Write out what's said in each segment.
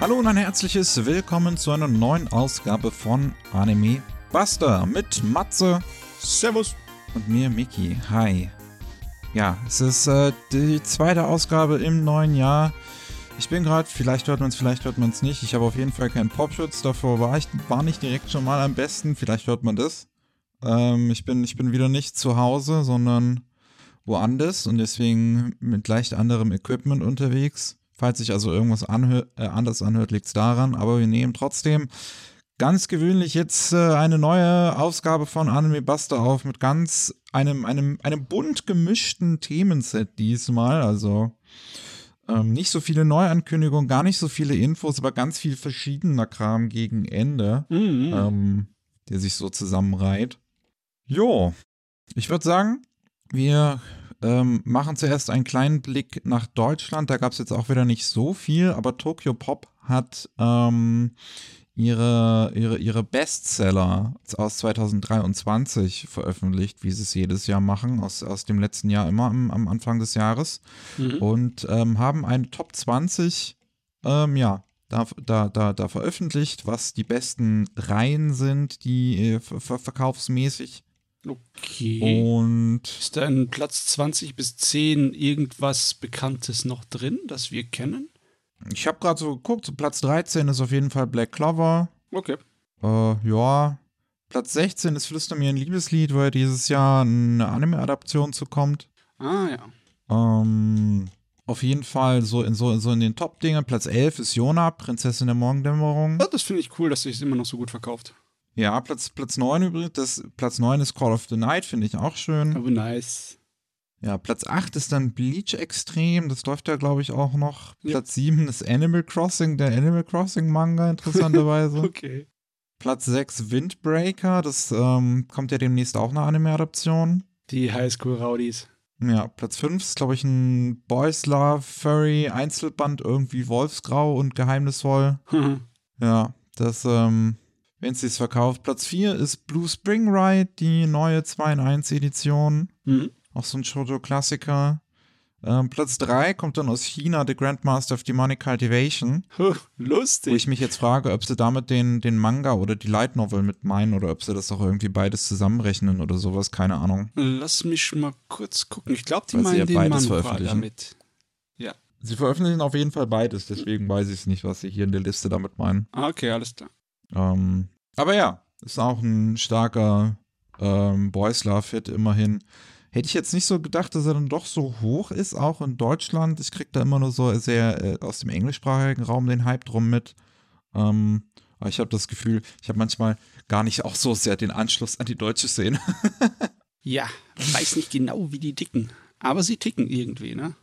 Hallo und ein herzliches Willkommen zu einer neuen Ausgabe von Anime Buster mit Matze. Servus. Und mir, Miki. Hi. Ja, es ist äh, die zweite Ausgabe im neuen Jahr. Ich bin gerade, vielleicht hört man es, vielleicht hört man es nicht. Ich habe auf jeden Fall keinen Popschutz. Davor war ich war nicht direkt schon mal am besten. Vielleicht hört man das. Ähm, ich, bin, ich bin wieder nicht zu Hause, sondern woanders und deswegen mit leicht anderem Equipment unterwegs. Falls sich also irgendwas anhör, äh, anders anhört, liegt es daran. Aber wir nehmen trotzdem ganz gewöhnlich jetzt äh, eine neue Ausgabe von Anime Buster auf mit ganz einem, einem, einem bunt gemischten Themenset diesmal. Also ähm, nicht so viele Neuankündigungen, gar nicht so viele Infos, aber ganz viel verschiedener Kram gegen Ende, Mhm. ähm, der sich so zusammenreiht. Jo, ich würde sagen, wir ähm, machen zuerst einen kleinen Blick nach Deutschland. Da gab es jetzt auch wieder nicht so viel, aber Tokyo Pop hat ähm, ihre, ihre, ihre Bestseller aus 2023 veröffentlicht, wie sie es jedes Jahr machen, aus, aus dem letzten Jahr immer am, am Anfang des Jahres. Mhm. Und ähm, haben eine Top 20, ähm, ja, da, da, da, da veröffentlicht, was die besten Reihen sind, die äh, ver verkaufsmäßig. Okay. Und Ist da in Platz 20 bis 10 irgendwas Bekanntes noch drin, das wir kennen? ich habe gerade so geguckt, so Platz 13 ist auf jeden Fall Black Clover. Okay. Äh, ja. Platz 16 ist Flüster mir ein Liebeslied, weil dieses Jahr eine Anime-Adaption zu kommt. Ah ja. Ähm, auf jeden Fall so in, so, so in den Top-Dingen. Platz 11 ist Jona, Prinzessin der Morgendämmerung. Ah, Das finde ich cool, dass sich es immer noch so gut verkauft. Ja, Platz, Platz 9 übrigens. Das, Platz 9 ist Call of the Night, finde ich auch schön. Aber nice. Ja, Platz 8 ist dann Bleach Extrem. Das läuft ja, glaube ich, auch noch. Ja. Platz 7 ist Animal Crossing, der Animal Crossing Manga, interessanterweise. Okay. Platz 6 Windbreaker. Das ähm, kommt ja demnächst auch eine Anime-Adaption. Die Highschool Rowdies. Ja, Platz 5 ist, glaube ich, ein Boys Love Furry Einzelband, irgendwie Wolfsgrau und geheimnisvoll. Ja, das, ähm, wenn sie es verkauft. Platz 4 ist Blue Spring Ride, die neue 2 in 1 Edition. mhm. Auch so ein Shoujo-Klassiker. Ähm, Platz 3 kommt dann aus China, The Grandmaster of Demonic Cultivation. Huh, Wo ich Lustig. mich jetzt frage, ob sie damit den, den Manga oder die Light Novel mit meinen oder ob sie das auch irgendwie beides zusammenrechnen oder sowas, keine Ahnung. Lass mich mal kurz gucken. Ich glaube, die Weil sie meinen ja den beides veröffentlichen. damit. Sie veröffentlichen auf jeden Fall beides, deswegen weiß ich es nicht, was sie hier in der Liste damit meinen. Ah, okay, alles klar. Ähm, aber ja, ist auch ein starker ähm, Boys Love Hit immerhin. Hätte ich jetzt nicht so gedacht, dass er dann doch so hoch ist, auch in Deutschland. Ich krieg da immer nur so sehr äh, aus dem englischsprachigen Raum den Hype drum mit. Ähm, aber ich habe das Gefühl, ich habe manchmal gar nicht auch so sehr den Anschluss an die deutsche Szene. Ja, weiß nicht genau, wie die ticken. Aber sie ticken irgendwie, ne?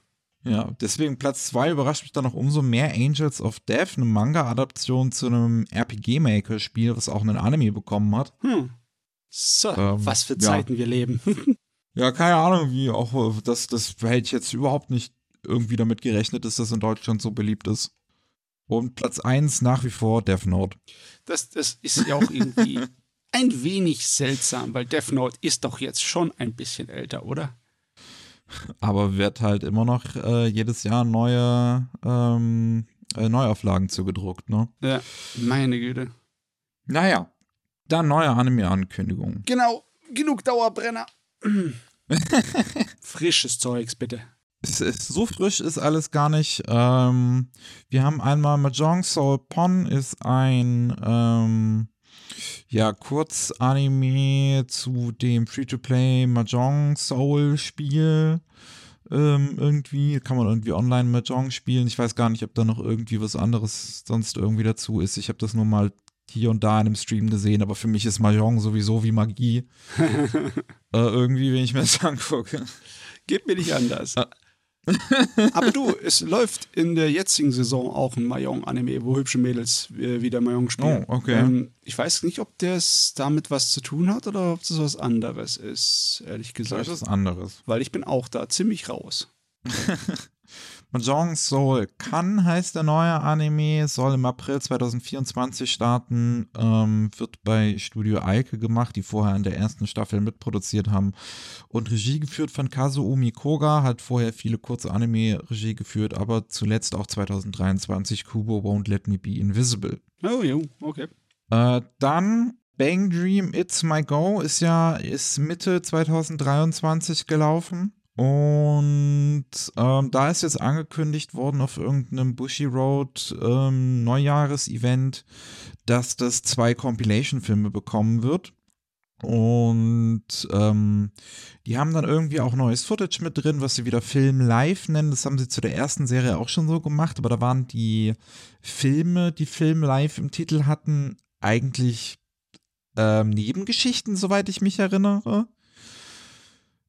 Ja, deswegen Platz 2 überrascht mich dann noch umso mehr Angels of Death, eine Manga-Adaption zu einem RPG-Maker-Spiel, was auch einen Anime bekommen hat. Hm. So, Ähm, was für ja. Zeiten wir leben. Ja, keine Ahnung, wie auch äh, das, das hätte ich jetzt überhaupt nicht irgendwie damit gerechnet, dass das in Deutschland so beliebt ist. Und Platz 1 nach wie vor Death Note. Das, das ist ja auch irgendwie ein wenig seltsam, weil Death Note ist doch jetzt schon ein bisschen älter, oder? Aber wird halt immer noch äh, jedes Jahr neue ähm, äh, Neuauflagen zugedruckt, ne? Ja, meine Güte. Naja, dann neue Anime-Ankündigungen. Genau, genug Dauerbrenner. Frisches Zeugs, bitte. Es ist, so frisch ist alles gar nicht. Ähm, wir haben einmal Mahjong Soul Pon ist ein ähm, ja, Kurzanime zu dem Free-to-Play Mahjong Soul Spiel. Ähm, irgendwie kann man irgendwie online Mahjong spielen. Ich weiß gar nicht, ob da noch irgendwie was anderes sonst irgendwie dazu ist. Ich habe das nur mal hier und da in einem Stream gesehen, aber für mich ist Mahjong sowieso wie Magie. äh, irgendwie, wenn ich mir das angucke. Geht mir nicht anders. Aber du, es läuft in der jetzigen Saison auch ein Mayong-Anime, wo hübsche Mädels äh, wieder Mayong spielen. Oh, okay. Ähm, ich weiß nicht, ob das damit was zu tun hat oder ob das was anderes ist, ehrlich Das gesagt. ist was anderes. Weil ich bin auch da ziemlich raus. Mahjong Soul Kan heißt der neue Anime, soll im April 2024 starten, ähm, wird bei Studio Eike gemacht, die vorher in der ersten Staffel mitproduziert haben und Regie geführt von Kazuomi Koga, hat vorher viele kurze Anime Regie geführt, aber zuletzt auch 2023 Kubo Won't Let Me Be Invisible. Oh, jo, okay. Äh, dann Bang Dream It's My Go ist ja ist Mitte 2023 gelaufen. Und ähm, da ist jetzt angekündigt worden auf irgendeinem Bushy Road ähm, Neujahresevent, dass das zwei Compilation-Filme bekommen wird. Und ähm, die haben dann irgendwie auch neues Footage mit drin, was sie wieder Film Live nennen. Das haben sie zu der ersten Serie auch schon so gemacht, aber da waren die Filme, die Film Live im Titel hatten, eigentlich ähm, Nebengeschichten, soweit ich mich erinnere.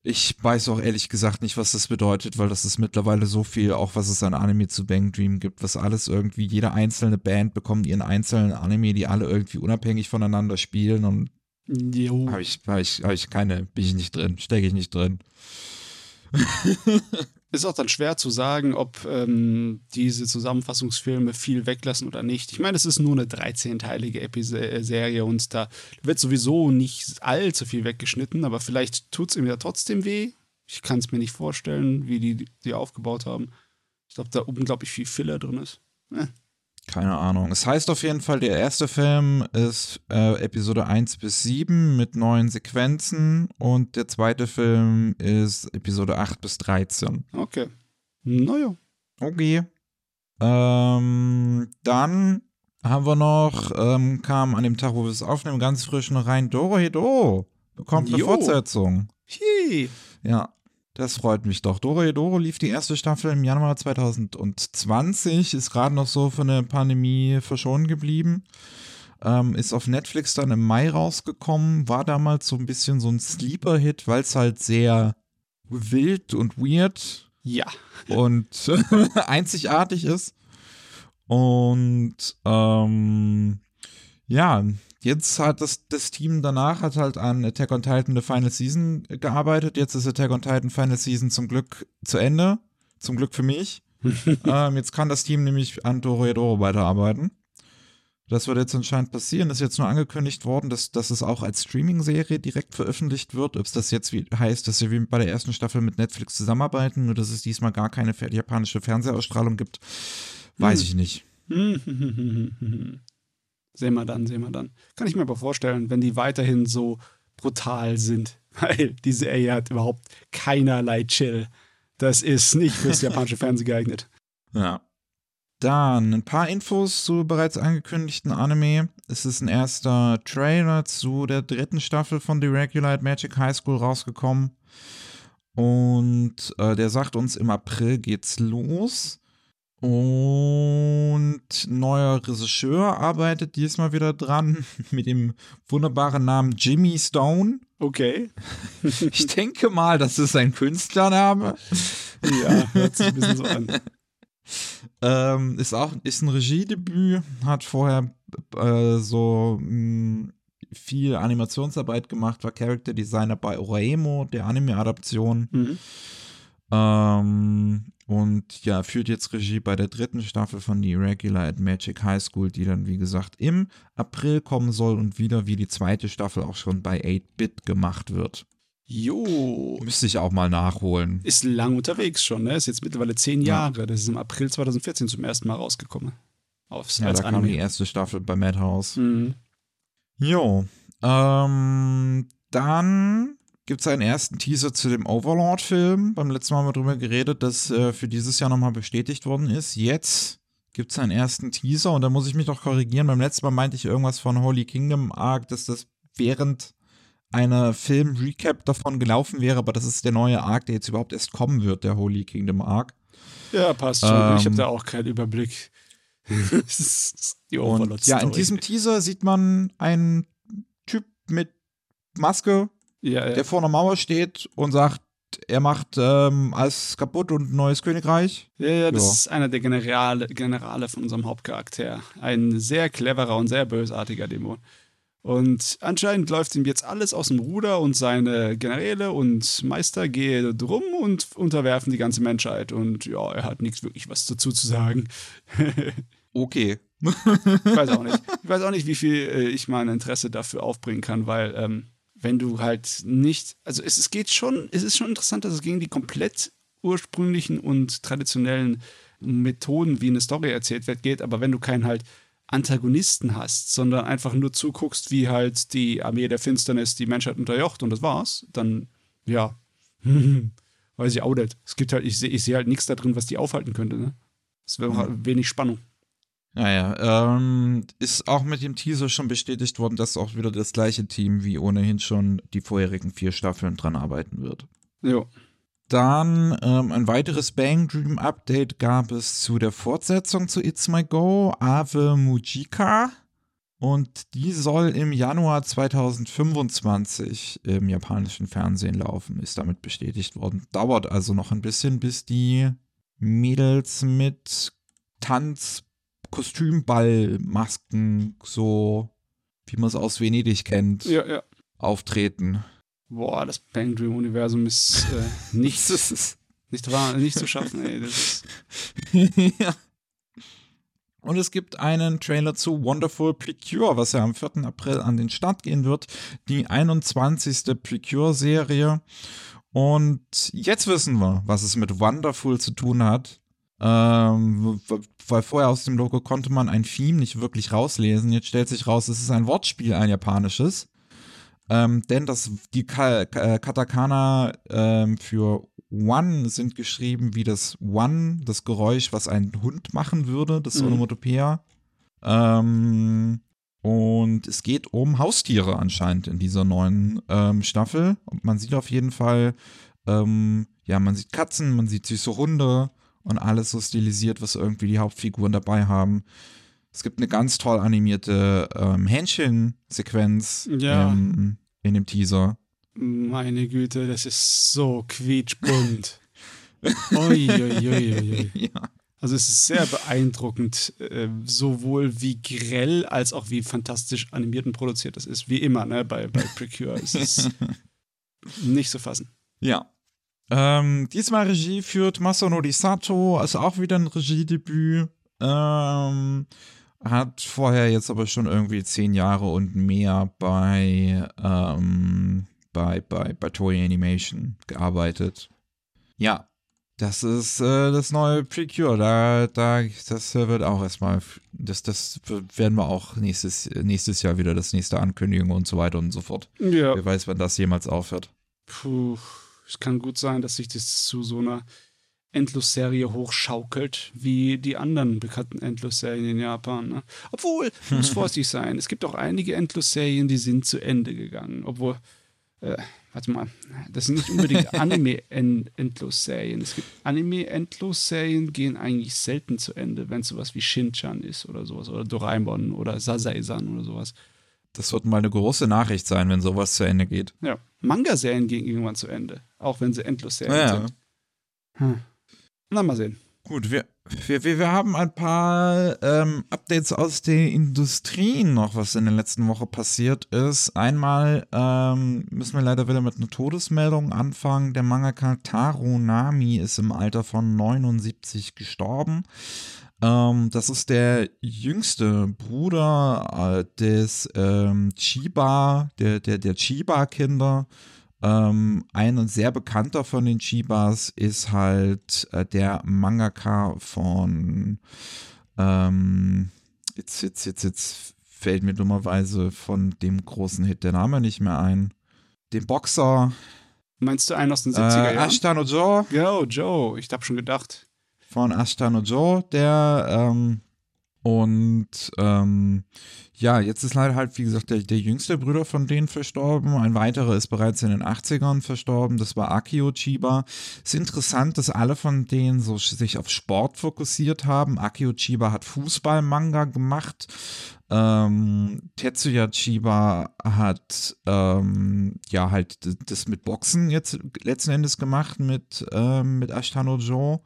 Ich weiß auch ehrlich gesagt nicht, was das bedeutet, weil das ist mittlerweile so viel, auch was es an Anime zu Bang Dream gibt, was alles irgendwie, jede einzelne Band bekommt ihren einzelnen Anime, die alle irgendwie unabhängig voneinander spielen und habe ich, hab ich, hab ich keine, bin ich nicht drin, stecke ich nicht drin. ist auch dann schwer zu sagen, ob ähm, diese Zusammenfassungsfilme viel weglassen oder nicht. Ich meine, es ist nur eine 13-teilige äh, Serie und da wird sowieso nicht allzu viel weggeschnitten, aber vielleicht tut es ihm ja trotzdem weh. Ich kann es mir nicht vorstellen, wie die die aufgebaut haben. Ich glaube, da unglaublich viel Filler drin ist. Eh. Keine Ahnung. Es heißt auf jeden Fall, der erste Film ist äh, Episode 1 bis 7 mit neuen Sequenzen und der zweite Film ist Episode 8 bis 13. Okay. Naja. Okay. Ähm, dann haben wir noch, ähm, kam an dem Tag, wo wir es aufnehmen, ganz frisch noch rein, Doro Hedo bekommt eine jo. Fortsetzung. Hi. Ja, das freut mich doch. Doro Doro lief die erste Staffel im Januar 2020, ist gerade noch so von der Pandemie verschont geblieben. Ähm, ist auf Netflix dann im Mai rausgekommen, war damals so ein bisschen so ein Sleeper-Hit, weil es halt sehr wild und weird ja. und einzigartig ist. Und ähm, ja, Jetzt hat das, das Team danach hat halt an Attack on Titan The Final Season gearbeitet. Jetzt ist Attack on Titan Final Season zum Glück zu Ende. Zum Glück für mich. ähm, jetzt kann das Team nämlich an Dorohedoro weiterarbeiten. Das wird jetzt anscheinend passieren. Ist jetzt nur angekündigt worden, dass, dass es auch als Streaming-Serie direkt veröffentlicht wird. Ob es das jetzt wie, heißt, dass sie wie bei der ersten Staffel mit Netflix zusammenarbeiten, nur dass es diesmal gar keine japanische Fernsehausstrahlung gibt, weiß hm. ich nicht. Sehen wir dann, sehen wir dann. Kann ich mir aber vorstellen, wenn die weiterhin so brutal sind, weil die Serie hat überhaupt keinerlei Chill. Das ist nicht fürs japanische Fernsehen geeignet. Ja. Dann ein paar Infos zu bereits angekündigten Anime. Es ist ein erster Trailer zu der dritten Staffel von The Regulate Magic High School rausgekommen. Und äh, der sagt uns, im April geht's los. Und neuer Regisseur arbeitet diesmal wieder dran mit dem wunderbaren Namen Jimmy Stone. Okay. ich denke mal, das ist ein Künstlername. Ja, hört sich ein bisschen so an. ähm, ist auch ist ein Regiedebüt, hat vorher äh, so mh, hm, viel Animationsarbeit gemacht, war Character Designer bei Oraemo, der Anime-Adaption. Mhm. Ähm, und ja, führt jetzt Regie bei der dritten Staffel von The Irregular at Magic High School, die dann, wie gesagt, im April kommen soll und wieder wie die zweite Staffel auch schon bei 8-Bit gemacht wird. Jo. Müsste ich auch mal nachholen. Ist lang unterwegs schon, ne? Ist jetzt mittlerweile zehn Jahre. Das ist im April 2014 zum ersten Mal rausgekommen. Aufs, ja, da Anime. kam die erste Staffel bei Madhouse. Mhm. Jo. Ähm, dann gibt es einen ersten Teaser zu dem Overlord-Film. Beim letzten Mal haben wir darüber geredet, dass äh, für dieses Jahr nochmal bestätigt worden ist. Jetzt gibt es einen ersten Teaser und da muss ich mich doch korrigieren. Beim letzten Mal meinte ich irgendwas von Holy Kingdom Arc, dass das während einer Film-Recap davon gelaufen wäre, aber das ist der neue Arc, der jetzt überhaupt erst kommen wird, der Holy Kingdom Arc. Ja, passt schon. Ähm, ich habe da auch keinen Überblick. die und, ja, in diesem Teaser sieht man einen Typ mit Maske, ja, ja. der vor einer Mauer steht und sagt, er macht ähm, alles kaputt und ein neues Königreich. Ja, ja, das ja. ist einer der Generale, Generale von unserem Hauptcharakter. Ein sehr cleverer und sehr bösartiger Dämon. Und anscheinend läuft ihm jetzt alles aus dem Ruder und seine Generäle und Meister gehen drum und unterwerfen die ganze Menschheit. Und ja, er hat nichts wirklich was dazu zu sagen. okay. ich weiß auch nicht. Ich weiß auch nicht, wie viel äh, ich mein Interesse dafür aufbringen kann, weil ähm, wenn du halt nicht, also es, es geht schon, es ist schon interessant, dass es gegen die komplett ursprünglichen und traditionellen Methoden, wie eine Story erzählt wird, geht, aber wenn du keinen halt Antagonisten hast, sondern einfach nur zuguckst, wie halt die Armee der Finsternis die Menschheit unterjocht und das war's, dann ja, weiß ich auch nicht. Es gibt halt, ich sehe ich seh halt nichts da drin, was die aufhalten könnte, ne? Es wäre halt wenig Spannung. Naja, ähm, ist auch mit dem Teaser schon bestätigt worden, dass auch wieder das gleiche Team wie ohnehin schon die vorherigen vier Staffeln dran arbeiten wird. Jo. Dann ähm, ein weiteres Bang Dream Update gab es zu der Fortsetzung zu It's My Go, Ave Mujika. Und die soll im Januar 2025 im japanischen Fernsehen laufen, ist damit bestätigt worden. Dauert also noch ein bisschen, bis die Mädels mit Tanz, Kostümball, Masken, so wie man es aus Venedig kennt, ja, ja. auftreten. Boah, das Bang Dream Universum ist äh, nicht, nicht, wahr, nicht zu schaffen, ey. Das ist ja. Und es gibt einen Trailer zu Wonderful Precure, was ja am 4. April an den Start gehen wird. Die 21. Precure-Serie. Und jetzt wissen wir, was es mit Wonderful zu tun hat. Ähm, weil vorher aus dem Logo konnte man ein Theme nicht wirklich rauslesen. Jetzt stellt sich raus, es ist ein Wortspiel, ein japanisches. Ähm, denn das, die Ka Ka Katakana ähm, für One sind geschrieben wie das One, das Geräusch, was ein Hund machen würde, das mhm. Onomatopoeia. Ähm, und es geht um Haustiere anscheinend in dieser neuen ähm, Staffel. Und man sieht auf jeden Fall, ähm, ja, man sieht Katzen, man sieht süße Hunde und alles so stilisiert, was irgendwie die Hauptfiguren dabei haben. Es gibt eine ganz toll animierte ähm, Händchen-Sequenz ja. ähm, in dem Teaser. Meine Güte, das ist so quietschbunt. Uiuiuiui. ja. Also es ist sehr beeindruckend, äh, sowohl wie grell als auch wie fantastisch animiert und produziert das ist. Wie immer, ne, bei, bei Precure. Es ist nicht zu fassen. Ja. Ähm, diesmal Regie führt Masanori Sato, also auch wieder ein Regiedebüt. Ähm, hat vorher jetzt aber schon irgendwie zehn Jahre und mehr bei, ähm, bei, bei, bei Toei Animation gearbeitet. Ja, das ist äh, das neue Precure. Da, da, das wird auch erstmal, das, das werden wir auch nächstes, nächstes Jahr wieder, das nächste Ankündigung und so weiter und so fort. Ja. Wer weiß, wann das jemals aufhört. Puh, es kann gut sein, dass sich das zu so einer Endlosserie hochschaukelt, wie die anderen bekannten Endlosserien in Japan. Ne? Obwohl, muss vorsichtig sein, es gibt auch einige Endlosserien, die sind zu Ende gegangen. Obwohl, äh, warte mal, das sind nicht unbedingt Anime-Endlosserien. Es gibt Anime-Endlosserien, gehen eigentlich selten zu Ende, wenn es sowas wie Shin-Chan ist oder sowas, oder Doraemon oder Sasai-san oder sowas. Das wird mal eine große Nachricht sein, wenn sowas zu Ende geht. Ja, Manga-Serien gehen irgendwann zu Ende, auch wenn sie Endlosserien ja. sind. Hm. Na, mal sehen. Gut, wir, wir, wir haben ein paar ähm, Updates aus der Industrie noch, was in der letzten Woche passiert ist. Einmal ähm, müssen wir leider wieder mit einer Todesmeldung anfangen. Der Mangaka Taro Nami ist im Alter von 79 gestorben. Ähm, das ist der jüngste Bruder äh, des ähm, Chiba, der, der, der Chiba-Kinder. Ähm, ein sehr bekannter von den Chibas ist halt äh, der Mangaka von ähm, jetzt, jetzt, jetzt, jetzt fällt mir dummerweise von dem großen Hit der Name nicht mehr ein. Dem Boxer. Meinst du einen aus den 70er äh, Jahren? Ashtano Joe. Yo, Joe, ich hab schon gedacht. Von Ashtano Joe, der ähm, und ähm, ja, jetzt ist leider halt, wie gesagt, der, der jüngste Bruder von denen verstorben. Ein weiterer ist bereits in den 80ern verstorben. Das war Akio Chiba. Es ist interessant, dass alle von denen so sich auf Sport fokussiert haben. Akio Chiba hat Fußball-Manga gemacht. Ähm, Tetsuya Chiba hat ähm, ja halt das mit Boxen jetzt letzten Endes gemacht mit, ähm, mit Ashtano Joe.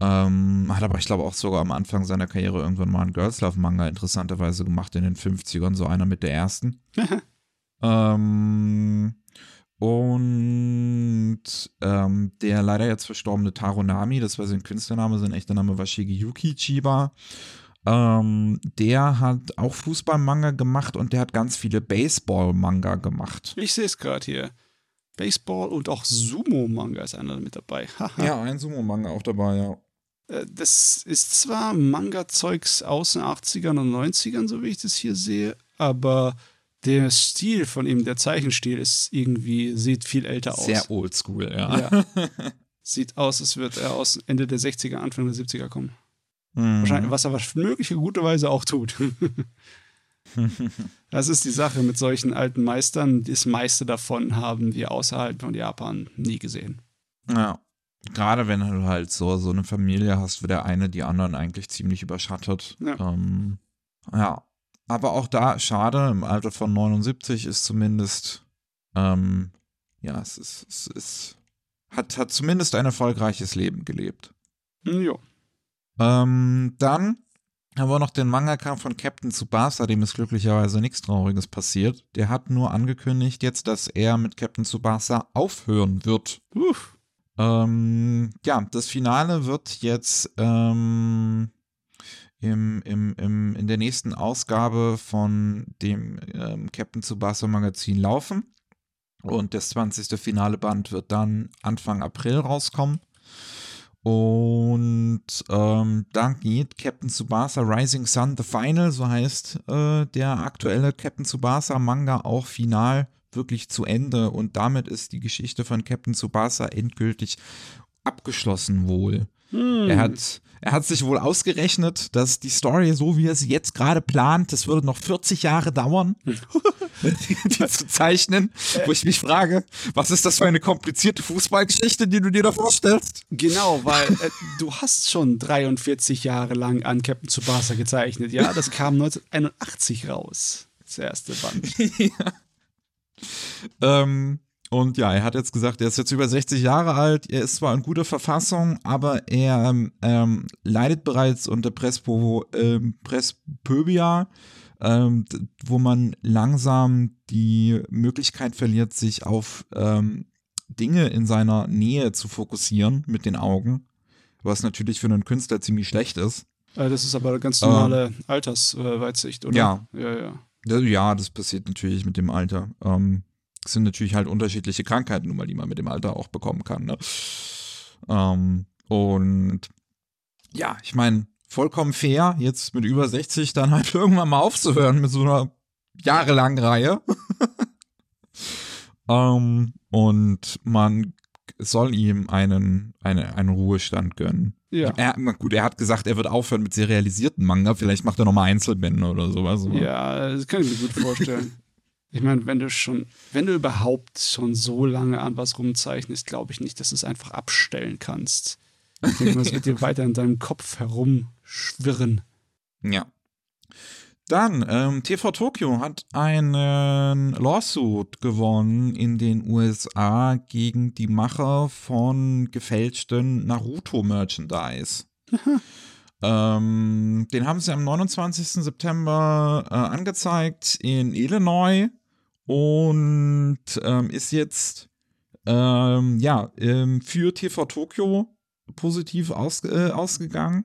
Ähm, hat aber, ich glaube, auch sogar am Anfang seiner Karriere irgendwann mal einen Girls Love Manga interessanterweise gemacht in den 50ern, so einer mit der ersten. ähm, und ähm, der leider jetzt verstorbene Taro Nami, das war sein Künstlername, sein echter Name war Shigeyuki Chiba. Ähm, der hat auch Fußball-Manga gemacht und der hat ganz viele Baseball-Manga gemacht. Ich sehe es gerade hier. Baseball und auch Sumo-Manga ist einer mit dabei. ja, ein Sumo-Manga auch dabei, ja. Äh, das ist zwar Manga-Zeugs aus den 80ern und 90ern, so wie ich das hier sehe, aber der Stil von ihm, der Zeichenstil, ist irgendwie, sieht viel älter aus. Sehr oldschool, ja. ja. Sieht aus, als würde er aus Ende der 60er, Anfang der 70er kommen. Mhm. Wahrscheinlich, was er möglicherweise auch tut. das ist die Sache mit solchen alten Meistern. Das meiste davon haben wir außerhalb von Japan nie gesehen. Ja. Gerade wenn du halt so, so eine Familie hast, wo der eine die anderen eigentlich ziemlich überschattet. Ja. Ähm, ja. Aber auch da, schade, im Alter von 79 ist zumindest, ähm, ja, es ist, es ist, hat, hat zumindest ein erfolgreiches Leben gelebt. Ja. Ähm, dann haben wir noch den Mangaka von Captain Tsubasa, dem ist glücklicherweise nichts Trauriges passiert. Der hat nur angekündigt jetzt, dass er mit Captain Tsubasa aufhören wird. Uff. Ähm, ja, das Finale wird jetzt ähm, im, im, im, in der nächsten Ausgabe von dem ähm, Captain Tsubasa Magazin laufen. Und das 20. Finale Band wird dann Anfang April rauskommen. Und ähm, dann geht Captain Tsubasa Rising Sun The Final, so heißt äh, der aktuelle Captain Tsubasa Manga auch final wirklich zu Ende. Und damit ist die Geschichte von Captain Tsubasa endgültig abgeschlossen wohl. Hm. Er hat er hat sich wohl ausgerechnet, dass die Story, so wie er sie jetzt gerade plant, das würde noch 40 Jahre dauern, die, die, zu zeichnen. Wo ich mich frage, was ist das für eine komplizierte Fußballgeschichte, die du dir da vorstellst? Genau, weil äh, du hast schon 43 Jahre lang an Captain Tsubasa gezeichnet. Ja, das kam 1981 raus. Das erste Band. ja. Ähm, und ja, er hat jetzt gesagt, er ist jetzt über 60 Jahre alt, er ist zwar in guter Verfassung, aber er ähm, leidet bereits unter Prespo, ähm, Prespöbia, ähm, wo man langsam die Möglichkeit verliert, sich auf ähm, Dinge in seiner Nähe zu fokussieren mit den Augen, was natürlich für einen Künstler ziemlich schlecht ist. Äh, das ist aber eine ganz normale ähm, Altersweitsicht, oder? Ja. Ja, ja. Ja, das passiert natürlich mit dem Alter. Ähm, sind natürlich halt unterschiedliche Krankheiten, die man mit dem Alter auch bekommen kann. Ne? Ähm, und ja, ich meine, vollkommen fair, jetzt mit über 60 dann halt irgendwann mal aufzuhören mit so einer jahrelangen Reihe. ähm, und man soll ihm einen, eine, einen Ruhestand gönnen. Ja. Er, gut, er hat gesagt, er wird aufhören mit serialisierten Manga. Vielleicht macht er nochmal Einzelbände oder sowas. Ja, das kann ich mir gut vorstellen. Ich meine, wenn du schon, wenn du überhaupt schon so lange an was rumzeichnest, glaube ich nicht, dass du es einfach abstellen kannst. Ich denke, das wird dir weiter in deinem Kopf herumschwirren. Ja. Dann, ähm, TV Tokyo hat einen Lawsuit gewonnen in den USA gegen die Macher von gefälschten Naruto-Merchandise. ähm, den haben sie am 29. September äh, angezeigt in Illinois und ähm, ist jetzt ähm, ja ähm, für TV Tokyo positiv aus, äh, ausgegangen.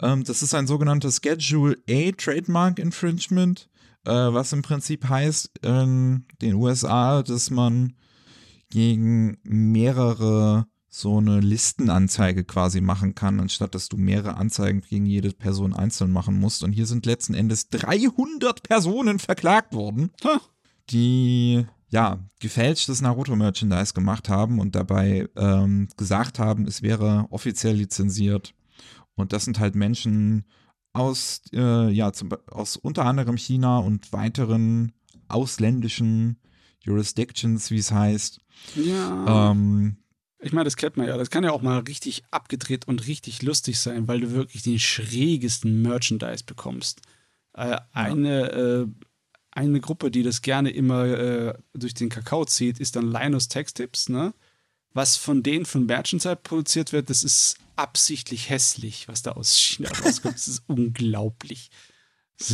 Ähm, das ist ein sogenanntes Schedule A Trademark Infringement, äh, was im Prinzip heißt in den USA, dass man gegen mehrere so eine Listenanzeige quasi machen kann, anstatt dass du mehrere Anzeigen gegen jede Person einzeln machen musst. Und hier sind letzten Endes 300 Personen verklagt worden. Die ja gefälschtes Naruto-Merchandise gemacht haben und dabei ähm, gesagt haben, es wäre offiziell lizenziert. Und das sind halt Menschen aus, äh, ja, zum, aus unter anderem China und weiteren ausländischen Jurisdictions, wie es heißt. Ja. Ähm, ich meine, das kennt man ja. Das kann ja auch mal richtig abgedreht und richtig lustig sein, weil du wirklich den schrägesten Merchandise bekommst. Äh, eine äh, eine Gruppe, die das gerne immer äh, durch den Kakao zieht, ist dann Linus Textips, ne? Was von denen von Merchandise produziert wird, das ist absichtlich hässlich, was da aus China rauskommt. Das ist unglaublich.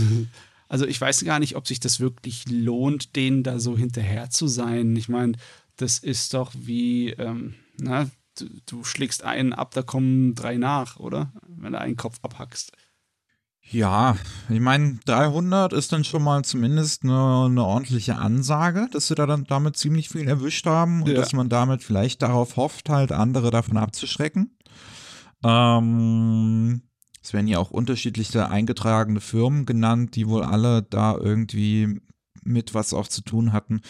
Also ich weiß gar nicht, ob sich das wirklich lohnt, denen da so hinterher zu sein. Ich meine, das ist doch wie, ähm, na, du, du, schlägst einen ab, da kommen drei nach, oder? Wenn du einen Kopf abhackst. Ja, ich meine, 300 ist dann schon mal zumindest eine, eine, ordentliche Ansage, dass sie da dann damit ziemlich viel erwischt haben und ja. dass man damit vielleicht darauf hofft, halt andere davon abzuschrecken. Ähm, es werden ja auch unterschiedliche eingetragene Firmen genannt, die wohl alle da irgendwie mit was auch zu tun hatten.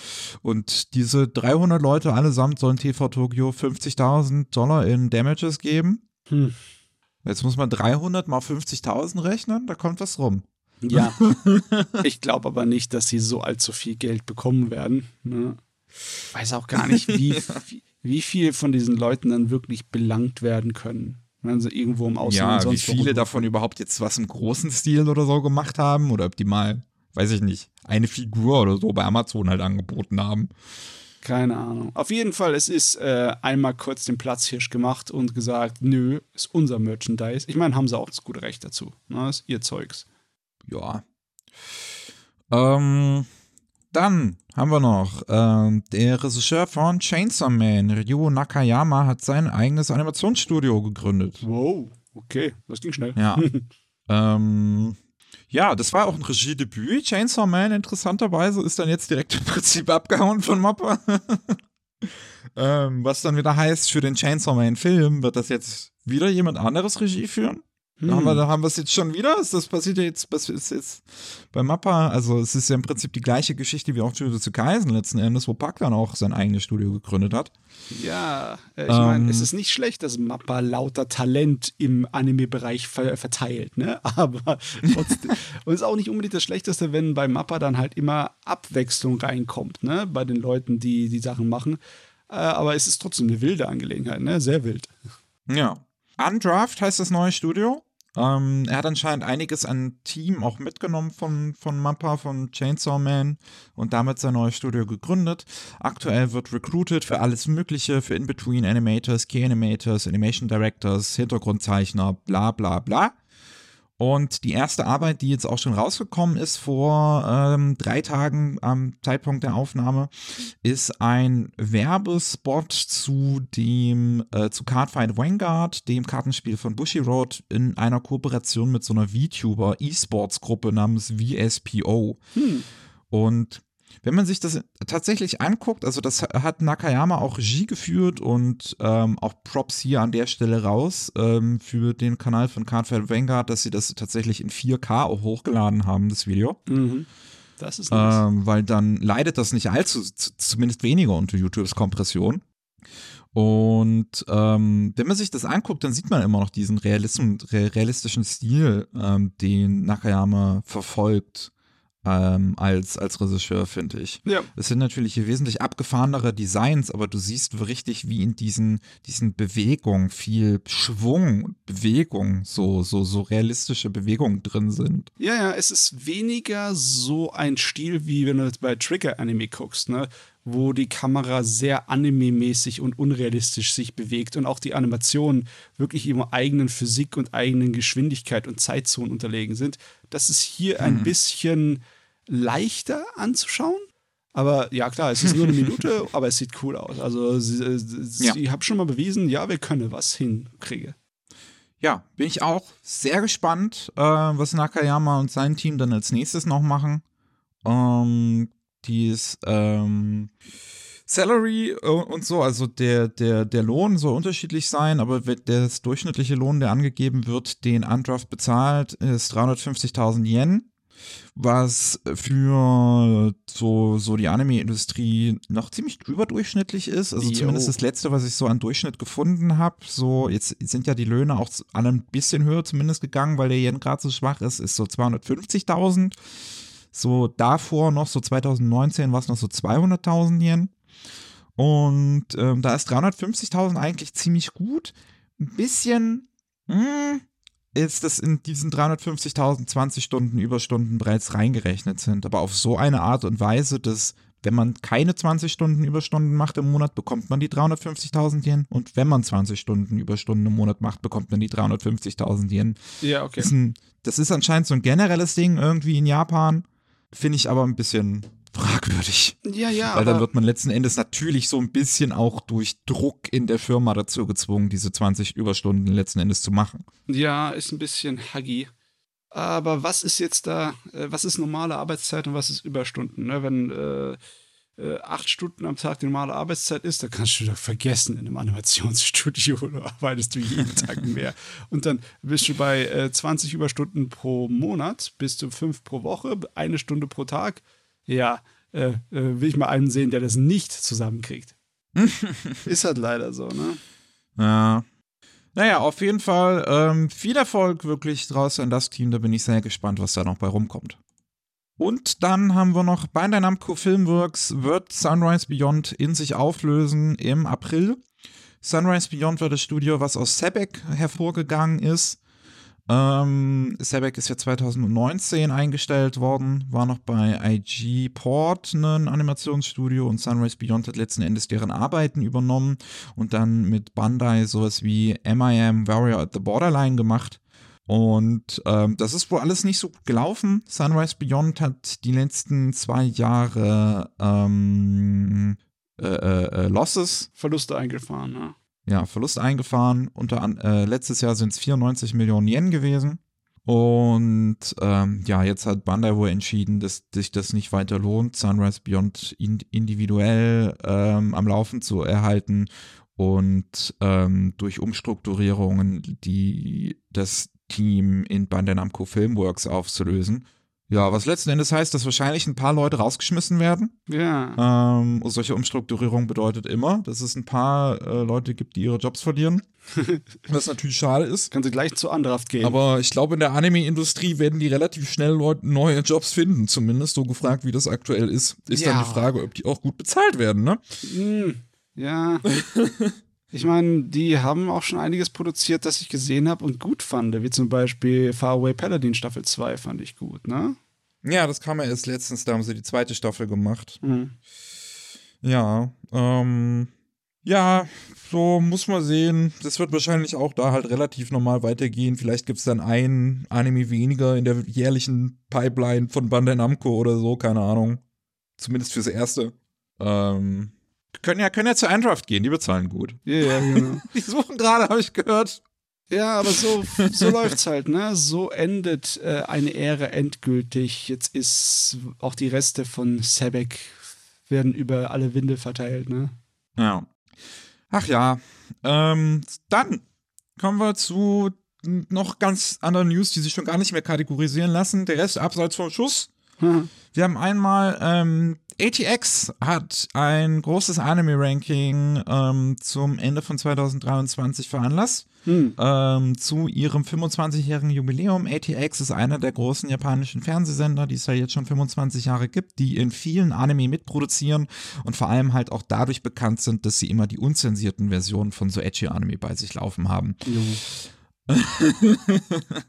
Und diese 300 Leute allesamt sollen TV Tokyo 50.000 Dollar in Damages geben. Hm. Jetzt muss man 300 mal 50.000 rechnen, da kommt was rum. Ja, ich glaube aber nicht, dass sie so allzu viel Geld bekommen werden. Ne? Weiß auch gar nicht, wie, wie, viel von diesen Leuten dann wirklich belangt werden können wenn sie irgendwo im Ausland Ja, wie viele davon überhaupt jetzt was im großen Stil oder so gemacht haben oder ob die mal, weiß ich nicht, eine Figur oder so bei Amazon halt angeboten haben. Keine Ahnung. Auf jeden Fall, es ist äh, einmal kurz den Platzhirsch gemacht und gesagt, nö, ist unser Merchandise. Ich meine, haben sie auch das gute Recht dazu. Ne? Ist ihr Zeugs. Ja. Ähm, dann haben wir noch äh, der Regisseur von Chainsaw Man, Ryu Nakayama, hat sein eigenes Animationsstudio gegründet. Wow, okay, das ging schnell. Ja. ähm, ja, das war auch ein Regiedebüt. Chainsaw Man, interessanterweise, ist dann jetzt direkt im Prinzip abgehauen von Mappa. ähm, was dann wieder heißt, für den Chainsaw Man-Film wird das jetzt wieder jemand anderes Regie führen. Hm. Da haben wir, da haben wir es jetzt schon wieder. Das passiert ja jetzt, was ist jetzt bei Mappa. Also, es ist ja im Prinzip die gleiche Geschichte wie auch Jujutsu Kaisen letzten Endes, wo Park dann auch sein eigenes Studio gegründet hat. Ja, äh, ich meine, ähm, es ist nicht schlecht, dass Mappa lauter Talent im Anime-Bereich ver verteilt, ne? Aber trotzdem. und es ist auch nicht unbedingt das Schlechteste, wenn bei Mappa dann halt immer Abwechslung reinkommt, ne? Bei den Leuten, die die Sachen machen. Äh, aber es ist trotzdem eine wilde Angelegenheit, ne? Sehr wild. Ja. Undraft heißt das neue Studio. Ähm, er hat anscheinend einiges an Team auch mitgenommen von, von Mappa, von Chainsaw Man und damit sein neues Studio gegründet. Aktuell wird recruited für alles Mögliche, für In-Between Animators, Key Animators, Animation Directors, Hintergrundzeichner, bla bla bla. Und die erste Arbeit, die jetzt auch schon rausgekommen ist vor ähm, drei Tagen am Zeitpunkt der Aufnahme, ist ein Werbespot zu dem äh, zu Cardfight Vanguard, dem Kartenspiel von Bushiroad, in einer Kooperation mit so einer VTuber E-Sports-Gruppe namens VSPO. Hm. Und wenn man sich das tatsächlich anguckt, also das hat Nakayama auch Regie geführt und ähm, auch Props hier an der Stelle raus ähm, für den Kanal von Cardfight Vanguard, dass sie das tatsächlich in 4K auch hochgeladen haben, das Video. Mhm. Das ist nice. ähm, Weil dann leidet das nicht allzu, zumindest weniger unter YouTubes Kompression. Und ähm, wenn man sich das anguckt, dann sieht man immer noch diesen realistischen Stil, ähm, den Nakayama verfolgt ähm, als, als Regisseur, finde ich. Ja. Es sind natürlich wesentlich abgefahrenere Designs, aber du siehst richtig, wie in diesen, diesen Bewegungen viel Schwung, Bewegung, so, so, so realistische Bewegungen drin sind. Ja, ja, es ist weniger so ein Stil, wie wenn du jetzt bei Trigger-Anime guckst, ne? wo die Kamera sehr anime-mäßig und unrealistisch sich bewegt und auch die Animationen wirklich ihrer eigenen Physik und eigenen Geschwindigkeit und Zeitzonen unterlegen sind. Das ist hier ein mhm. bisschen leichter anzuschauen. Aber ja, klar, es ist nur eine Minute, aber es sieht cool aus. Also, sie, sie ja. haben schon mal bewiesen, ja, wir können was hinkriegen. Ja, bin ich auch sehr gespannt, äh, was Nakayama und sein Team dann als nächstes noch machen. Ähm, dies, ähm, Salary äh, und so, also der, der, der Lohn soll unterschiedlich sein, aber das durchschnittliche Lohn, der angegeben wird, den Undraft bezahlt, ist 350.000 Yen was für so, so die Anime-Industrie noch ziemlich überdurchschnittlich ist. Also jo. zumindest das letzte, was ich so an Durchschnitt gefunden habe. So, jetzt sind ja die Löhne auch alle ein bisschen höher zumindest gegangen, weil der Yen gerade so schwach ist, ist so 250.000. So davor noch, so 2019 war es noch so 200.000 Yen. Und ähm, da ist 350.000 eigentlich ziemlich gut. Ein bisschen, mh, hm, ist, dass in diesen 350.000 20 Stunden Überstunden bereits reingerechnet sind, aber auf so eine Art und Weise, dass wenn man keine 20 Stunden Überstunden macht im Monat, bekommt man die 350.000 Yen. Und wenn man 20 Stunden Überstunden im Monat macht, bekommt man die 350.000 Yen. Ja, okay. Das ist, ein, das ist anscheinend so ein generelles Ding irgendwie in Japan. Finde ich aber ein bisschen fragwürdig. Ja, ja. Weil dann wird man letzten Endes natürlich so ein bisschen auch durch Druck in der Firma dazu gezwungen, diese 20 Überstunden letzten Endes zu machen. Ja, ist ein bisschen huggy. Aber was ist jetzt da, äh, was ist normale Arbeitszeit und was ist Überstunden? Ne? Wenn äh, äh, acht Stunden am Tag die normale Arbeitszeit ist, dann kannst du doch vergessen, in einem Animationsstudio arbeitest du jeden Tag mehr. Und dann bist du bei äh, 20 Überstunden pro Monat, bist du fünf pro Woche, eine Stunde pro Tag. Ja, äh, äh, will ich mal einen sehen, der das nicht zusammenkriegt. ist halt leider so, ne? Ja. Naja, auf jeden Fall ähm, viel Erfolg wirklich draußen in das Team. Da bin ich sehr gespannt, was da noch bei rumkommt. Und dann haben wir noch Bandai Namco Filmworks wird Sunrise Beyond in sich auflösen im April. Sunrise Beyond war das Studio, was aus Sebek hervorgegangen ist. Ähm, Sebek ist ja 2019 eingestellt worden, war noch bei IG Port ein Animationsstudio und Sunrise Beyond hat letzten Endes deren Arbeiten übernommen und dann mit Bandai sowas wie MIM Warrior at the Borderline gemacht. Und ähm, das ist wohl alles nicht so gut gelaufen. Sunrise Beyond hat die letzten zwei Jahre ähm, äh, äh, äh, Losses Verluste eingefahren, ne? Ja, Verlust eingefahren. Unter äh, letztes Jahr sind es 94 Millionen Yen gewesen. Und ähm, ja, jetzt hat Bandai wohl entschieden, dass sich das nicht weiter lohnt, Sunrise Beyond in, individuell ähm, am Laufen zu erhalten und ähm, durch Umstrukturierungen die das Team in Bandai Namco Filmworks aufzulösen. Ja, was letzten Endes heißt, dass wahrscheinlich ein paar Leute rausgeschmissen werden. Ja. Ähm, solche Umstrukturierung bedeutet immer, dass es ein paar äh, Leute gibt, die ihre Jobs verlieren. Was natürlich schade ist. Kann sie gleich zu Andraft gehen. Aber ich glaube, in der Anime-Industrie werden die relativ schnell Leute neue Jobs finden. Zumindest so gefragt, wie das aktuell ist. Ist Ja. dann die Frage, ob die auch gut bezahlt werden, ne? Hm, ja. ich meine, die haben auch schon einiges produziert, das ich gesehen habe und gut fand. Wie zum Beispiel Faraway Paladin Staffel 2 fand ich gut, ne? Ja, das kam ja erst letztens, da haben sie die zweite Staffel gemacht. Mhm. Ja, ähm, ja, so muss man sehen. Das wird wahrscheinlich auch da halt relativ normal weitergehen. Vielleicht gibt es dann ein Anime weniger in der jährlichen Pipeline von Bandai Namco oder so, keine Ahnung. Zumindest fürs Erste. Ähm, können ja, können ja zur Eindraft gehen, die bezahlen gut. Ja, ja, genau. Die suchen gerade, habe ich gehört. ja, aber so, so läuft's halt, ne? So endet äh, eine Ära endgültig. Jetzt ist auch die Reste von Sebek werden über alle Winde verteilt, ne? Ja. Ach ja. Ähm, dann kommen wir zu noch ganz anderen News, die sich schon gar nicht mehr kategorisieren lassen. Der Rest abseits vom Schuss. Hm. Wir haben einmal ähm, ATX hat ein großes Anime-Ranking ähm, zum Ende von 2023 veranlasst. Hm. Ähm, zu ihrem 25-jährigen Jubiläum. ATX ist einer der großen japanischen Fernsehsender, die es ja jetzt schon 25 Jahre gibt, die in vielen Anime mitproduzieren und vor allem halt auch dadurch bekannt sind, dass sie immer die unzensierten Versionen von so edgy Anime bei sich laufen haben. Jo.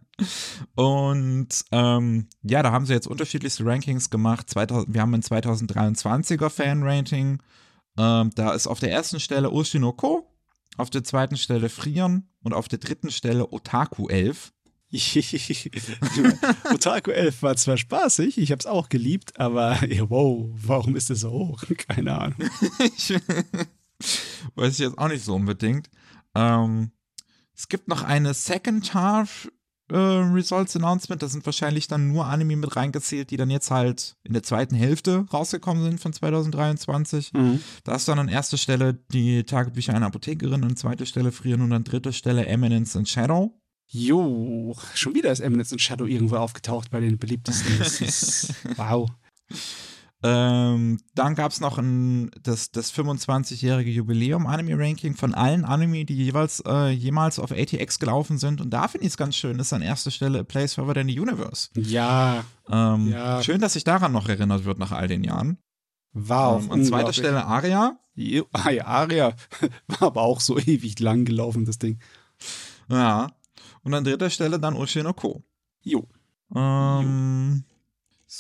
Und ähm, ja, da haben sie jetzt unterschiedlichste Rankings gemacht. 2000, wir haben ein 2023er Fan-Rating. Ähm, da ist auf der ersten Stelle Oshinoko, auf der zweiten Stelle Frieren und auf der dritten Stelle Otaku 11. Otaku 11 war zwar spaßig, ich hab's auch geliebt, aber wow, warum ist es so hoch? Keine Ahnung. weiß ich jetzt auch nicht so unbedingt. Ähm, es gibt noch eine Second Half äh, Results Announcement. Da sind wahrscheinlich dann nur Anime mit reingezählt, die dann jetzt halt in der zweiten Hälfte rausgekommen sind von 2023. Mhm. Da ist dann an erster Stelle die Tagebücher einer Apothekerin, an zweiter Stelle Frieren und an dritter Stelle Eminence and Shadow. Jo, schon wieder ist Eminence in Shadow irgendwo aufgetaucht bei den beliebtesten. Wow. Ähm, dann gab es noch ein, das, das 25-jährige Jubiläum-Anime-Ranking von allen Anime, die jeweils äh, jemals auf ATX gelaufen sind. Und da finde ich es ganz schön, ist an erster Stelle A Place Further Than the Universe. Ja, Ähm, Ja. Schön, dass sich daran noch erinnert wird nach all den Jahren. wow. ähm, an zweiter Stelle Aria. Jo, ah ja, Aria war aber auch so ewig lang gelaufen, das Ding. Ja. Und an dritter Stelle dann Oshinoko. Jo. Ähm,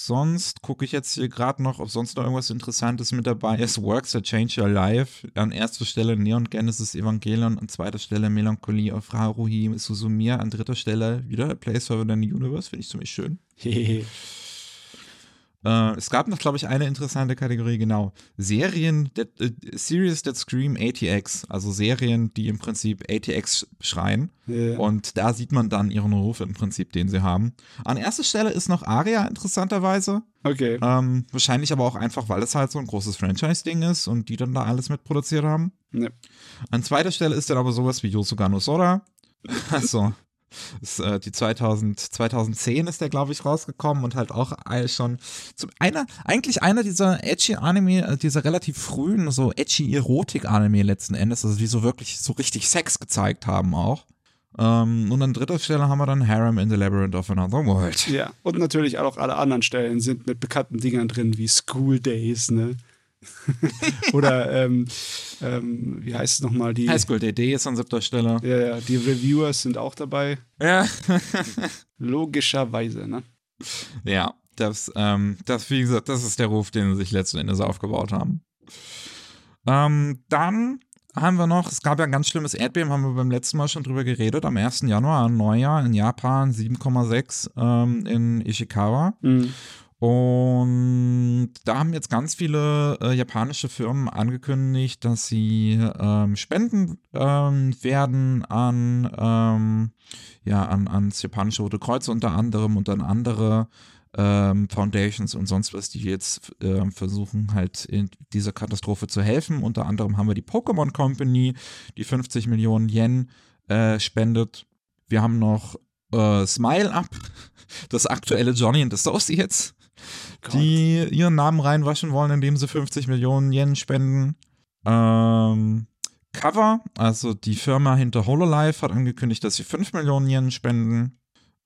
sonst gucke ich jetzt hier gerade noch, ob sonst noch irgendwas Interessantes mit dabei ist. Works that Change Your Life. An erster Stelle Neon Genesis Evangelion, an zweiter Stelle Melancholie auf Haruhi Suzumiya, an dritter Stelle wieder Place for the Universe, finde ich ziemlich schön. Äh, es gab noch, glaube ich, eine interessante Kategorie, genau. Serien, that, uh, Series that scream ATX, also Serien, die im Prinzip ATX schreien. Yeah. Und da sieht man dann ihren Ruf im Prinzip, den sie haben. An erster Stelle ist noch Aria, interessanterweise. Okay. Ähm, wahrscheinlich aber auch einfach, weil es halt so ein großes Franchise-Ding ist und die dann da alles mitproduziert haben. Ja. An zweiter Stelle ist dann aber sowas wie Yosuga no Sora. Also, ist, äh, die 2000, 2010 ist der, glaube ich, rausgekommen und halt auch schon zum, einer, eigentlich einer dieser edgy Anime, äh, dieser relativ frühen, so edgy Erotik-Anime letzten Endes, also die so wirklich so richtig Sex gezeigt haben auch. Ähm, und an dritter Stelle haben wir dann Harem in the Labyrinth of Another World. Ja, und natürlich auch alle anderen Stellen sind mit bekannten Dingern drin, wie School Days, ne? Oder ähm, ähm, wie heißt es nochmal? Die Highschool DD ist an siebter Stelle. Ja, ja, die Reviewers sind auch dabei. Ja. Logischerweise, ne? Ja, das, ähm, das, wie gesagt, das ist der Ruf, den sie sich letzten Endes aufgebaut haben. Ähm, dann haben wir noch, es gab ja ein ganz schlimmes Erdbeben, haben wir beim letzten Mal schon drüber geredet, am 1. Januar, Neujahr in Japan, 7,6 ähm, in Ishikawa. Mhm. Und da haben jetzt ganz viele äh, japanische Firmen angekündigt, dass sie ähm, spenden ähm, werden an, ähm, ja, an, ans japanische Rote Kreuz unter anderem und an andere ähm, Foundations und sonst was, die jetzt äh, versuchen halt in dieser Katastrophe zu helfen. Unter anderem haben wir die Pokémon Company, die 50 Millionen Yen äh, spendet. Wir haben noch äh, Smile Up, das aktuelle Johnny and Associates die ihren Namen reinwaschen wollen, indem sie 50 Millionen Yen spenden. Ähm, Cover, also die Firma hinter Hololive, hat angekündigt, dass sie 5 Millionen Yen spenden.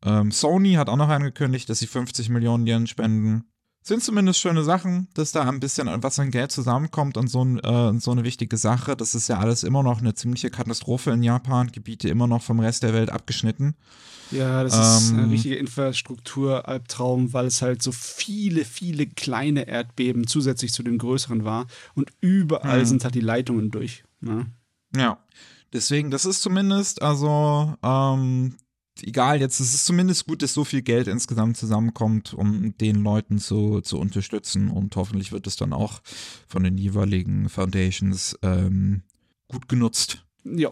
Ähm, Sony hat auch noch angekündigt, dass sie 50 Millionen Yen spenden. Sind zumindest schöne Sachen, dass da ein bisschen was an Geld zusammenkommt und so, äh, so eine wichtige Sache. Das ist ja alles immer noch eine ziemliche Katastrophe in Japan. Gebiete immer noch vom Rest der Welt abgeschnitten. Ja, das ist ein ähm, richtiger Infrastruktur-Albtraum, weil es halt so viele, viele kleine Erdbeben zusätzlich zu den größeren war und überall ja. sind halt die Leitungen durch. Ne? Ja, deswegen, das ist zumindest, also, ähm, egal jetzt, es ist zumindest gut, dass so viel Geld insgesamt zusammenkommt, um den Leuten zu, zu unterstützen und hoffentlich wird es dann auch von den jeweiligen Foundations ähm, gut genutzt. Ja.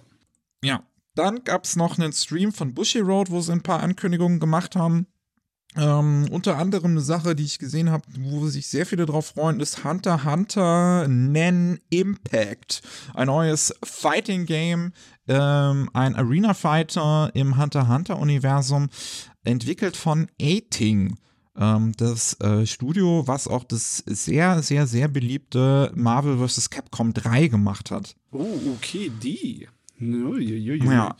Ja, dann gab es noch einen Stream von Bushy Road, wo sie ein paar Ankündigungen gemacht haben. Ähm, unter anderem eine Sache, die ich gesehen habe, wo sich sehr viele drauf freuen, ist Hunter Hunter Nen Impact. Ein neues Fighting Game, ähm, ein Arena Fighter im Hunter Hunter Universum, entwickelt von A-Ting. Ähm, das äh, Studio, was auch das sehr, sehr, sehr beliebte Marvel vs. Capcom 3 gemacht hat. Oh, okay, die. Uiuiui. Ja.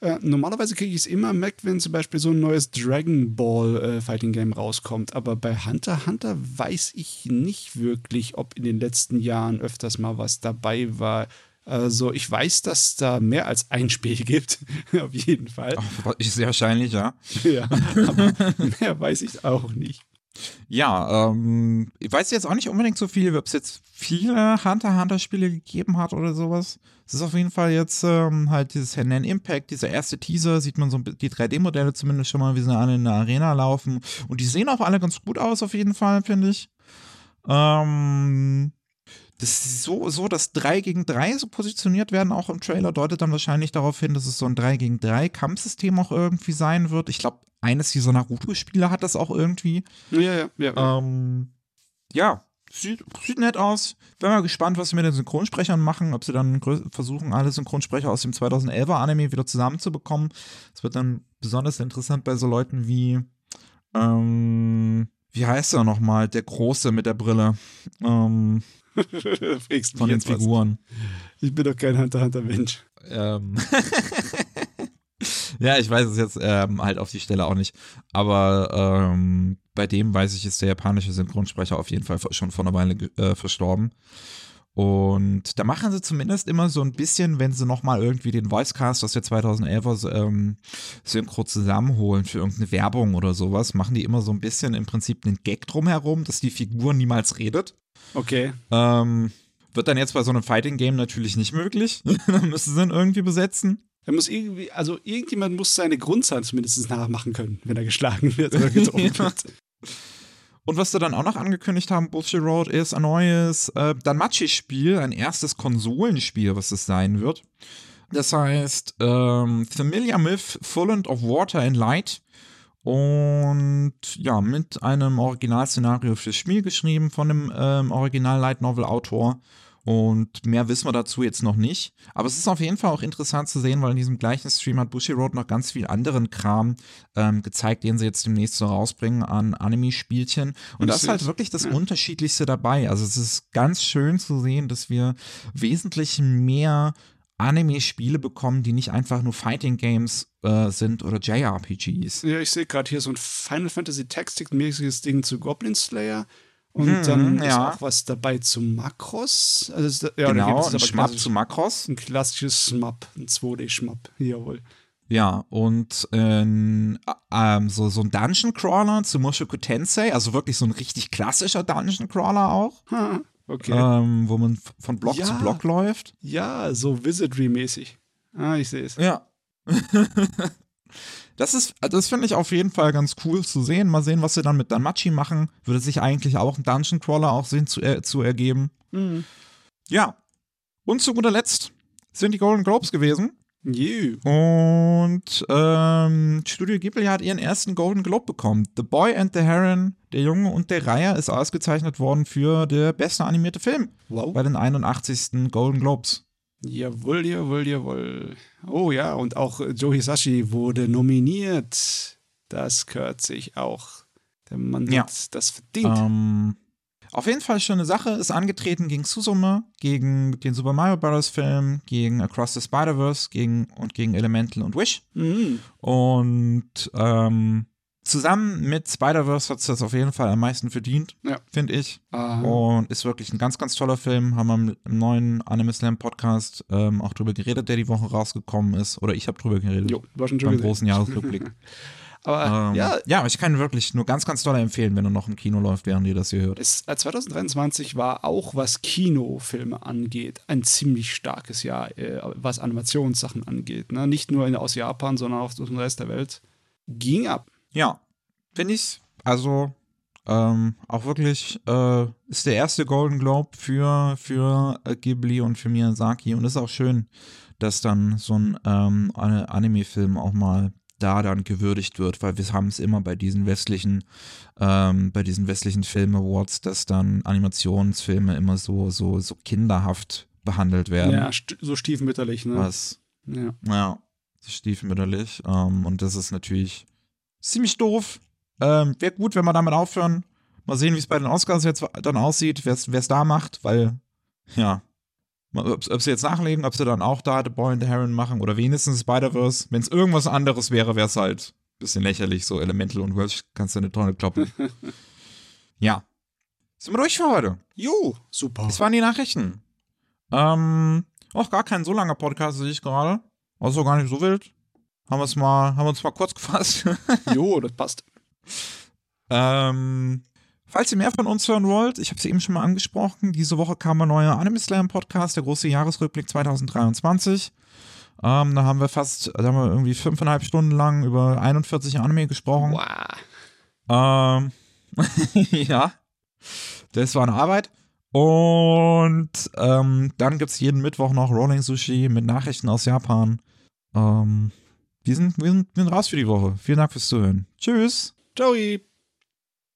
Äh, normalerweise kriege ich es immer Mac, wenn zum Beispiel so ein neues Dragon Ball äh, Fighting Game rauskommt. Aber bei Hunter Hunter weiß ich nicht wirklich, ob in den letzten Jahren öfters mal was dabei war. Also ich weiß, dass da mehr als ein Spiel gibt, auf jeden Fall. Oh, sehr wahrscheinlich, ja. ja, aber mehr weiß ich auch nicht. Ja, ähm, ich weiß jetzt auch nicht unbedingt so viel, ob es jetzt viele Hunter-Hunter-Spiele gegeben hat oder sowas. Es ist auf jeden Fall jetzt ähm, halt dieses Henan Impact, dieser erste Teaser, sieht man so die 3D-Modelle zumindest schon mal, wie sie alle in der Arena laufen. Und die sehen auch alle ganz gut aus, auf jeden Fall, finde ich. Ähm, das ist so, so, dass 3 gegen 3 so positioniert werden, auch im Trailer, deutet dann wahrscheinlich darauf hin, dass es so ein 3 gegen 3 Kampfsystem auch irgendwie sein wird. Ich glaube, eines dieser Naruto-Spiele hat das auch irgendwie. Ja, ja, ja. Ähm, ja, sieht, sieht nett aus. Bin mal gespannt, was sie mit den Synchronsprechern machen, ob sie dann versuchen, alle Synchronsprecher aus dem 2011er Anime wieder zusammenzubekommen. Das wird dann besonders interessant bei so Leuten wie, ähm, wie heißt er nochmal, der Große mit der Brille. Ähm, von den Figuren. Was. Ich bin doch kein Hunter-Hunter-Mensch. Ähm. Ja, ich weiß es jetzt ähm, halt auf die Stelle auch nicht. Aber ähm, bei dem weiß ich, ist der japanische Synchronsprecher auf jeden Fall schon vor einer Weile äh, verstorben. Und da machen sie zumindest immer so ein bisschen, wenn sie nochmal irgendwie den Voicecast aus der 2011er ähm, Synchro zusammenholen für irgendeine Werbung oder sowas, machen die immer so ein bisschen im Prinzip einen Gag drumherum, dass die Figur niemals redet. Okay. Ähm, wird dann jetzt bei so einem Fighting Game natürlich nicht möglich. dann müssen sie ihn irgendwie besetzen. Er muss irgendwie, also irgendjemand muss seine Grundzahlen zumindest nachmachen können, wenn er geschlagen wird oder getroffen wird. Und was sie dann auch noch angekündigt haben, Bullshit Road, ist ein neues äh, Danmachi-Spiel, ein erstes Konsolenspiel, was es sein wird. Das heißt ähm, Familiar with Fulland of Water and Light. Und ja, mit einem Originalszenario fürs Spiel geschrieben von dem ähm, Original Light Novel Autor. Und mehr wissen wir dazu jetzt noch nicht. Aber es ist auf jeden Fall auch interessant zu sehen, weil in diesem gleichen Stream hat Bushy Road noch ganz viel anderen Kram ähm, gezeigt, den sie jetzt demnächst so rausbringen an Anime-Spielchen. Und das ist halt wirklich das. Unterschiedlichste dabei. Also es ist ganz schön zu sehen, dass wir wesentlich mehr Anime-Spiele bekommen, die nicht einfach nur Fighting Games äh, sind oder JRPGs. Ja, ich sehe gerade hier so ein Final Fantasy Tactics-mäßiges Ding zu Goblin Slayer. Und hm, dann ja. ist auch was dabei zu Makros. Also, ja, genau, ein Schmapp zu Makros. Ein klassisches Schmapp, ein 2D-Schmapp, jawohl. Ja, und ähm, ähm, so, so ein Dungeon Crawler zu Mushoku Tensei, also wirklich so ein richtig klassischer Dungeon Crawler auch. Ha, okay. Ähm, wo man von Block ja, zu Block läuft. Ja, so Wizardry-mäßig. Ah, ich sehe es. Ja. Das ist, das finde ich auf jeden Fall ganz cool zu sehen. Mal sehen, was sie dann mit Danmachi machen. Würde sich eigentlich auch ein Dungeon Crawler auch sehen zu, äh, zu ergeben. Mhm. Ja. Und zu guter Letzt sind die Golden Globes gewesen. Yeah. Und ähm, Studio Ghibli hat ihren ersten Golden Globe bekommen. The Boy and the Heron, der Junge und der Reiher, ist ausgezeichnet worden für der beste animierte Film. Wow. Bei den 81. Golden Globes. Jawohl, jawohl, jawohl. Oh ja, und auch Joe Hisashi wurde nominiert. Das gehört sich auch. Der Mann ja. hat das verdient. Ähm, auf jeden Fall schöne Sache. Ist angetreten gegen Susume, gegen den Super Mario Bros. Film, gegen Across the Spider-Verse gegen, und gegen Elemental und Wish. Mhm. Und ähm, zusammen mit Spider-Verse hat es das auf jeden Fall am meisten verdient, ja. finde ich. Aha. Und ist wirklich ein ganz, ganz toller Film. Haben wir im neuen Anime Slam Podcast ähm, auch drüber geredet, der die Woche rausgekommen ist. Oder ich habe drüber geredet. Jo, war schon beim großen Jahresrückblick. Aber ähm, ja. Ja, ich kann wirklich nur ganz, ganz toll empfehlen, wenn er noch im Kino läuft, während ihr das hier hört. Es, 2023 äh, war auch, was Kinofilme angeht, ein ziemlich starkes Jahr, äh, was Animationssachen angeht. Ne? Nicht nur in, aus Japan, sondern auch aus dem Rest der Welt. Ging ab. Ja, finde ich. Also ähm, auch wirklich äh, ist der erste Golden Globe für, für äh, Ghibli und für Miyazaki und ist auch schön, dass dann so ein ähm, Anime-Film auch mal da dann gewürdigt wird, weil wir haben es immer bei diesen westlichen, ähm, bei diesen westlichen Film Awards, dass dann Animationsfilme immer so, so, so kinderhaft behandelt werden. Ja, st so stiefmütterlich, ne? Was? Ja. Ja, stiefmütterlich. Ähm, und das ist natürlich ziemlich doof. Ähm, Wäre gut, wenn wir damit aufhören. Mal sehen, wie es bei den Oscars jetzt dann aussieht, wer es da macht, weil, ja, ob, ob, sie jetzt nachlegen, ob sie dann auch da The Boy and the Heron machen oder wenigstens Spider-Verse. Wenn es irgendwas anderes wäre, wäre es halt ein bisschen lächerlich, so Elemental und Welsh kannst du eine Tonne kloppen. ja. Sind wir durch für heute? Jo, super. Das waren die Nachrichten. Ähm, auch gar kein so langer Podcast, sehe ich gerade. Also gar nicht so wild. Haben wir es mal, haben wir uns mal kurz gefasst. jo, das passt. Ähm, falls ihr mehr von uns hören wollt, ich habe es eben schon mal angesprochen, diese Woche kam ein neuer Anime Slam Podcast, der große Jahresrückblick 2023. Ähm, da haben wir fast, da haben wir irgendwie fünfeinhalb Stunden lang über 41 Anime gesprochen. Wow. Ähm, ja, das war eine Arbeit. Und ähm, dann gibt es jeden Mittwoch noch Rolling Sushi mit Nachrichten aus Japan. Ähm, wir, sind, wir, sind, wir sind raus für die Woche. Vielen Dank fürs Zuhören. Tschüss. Ciao.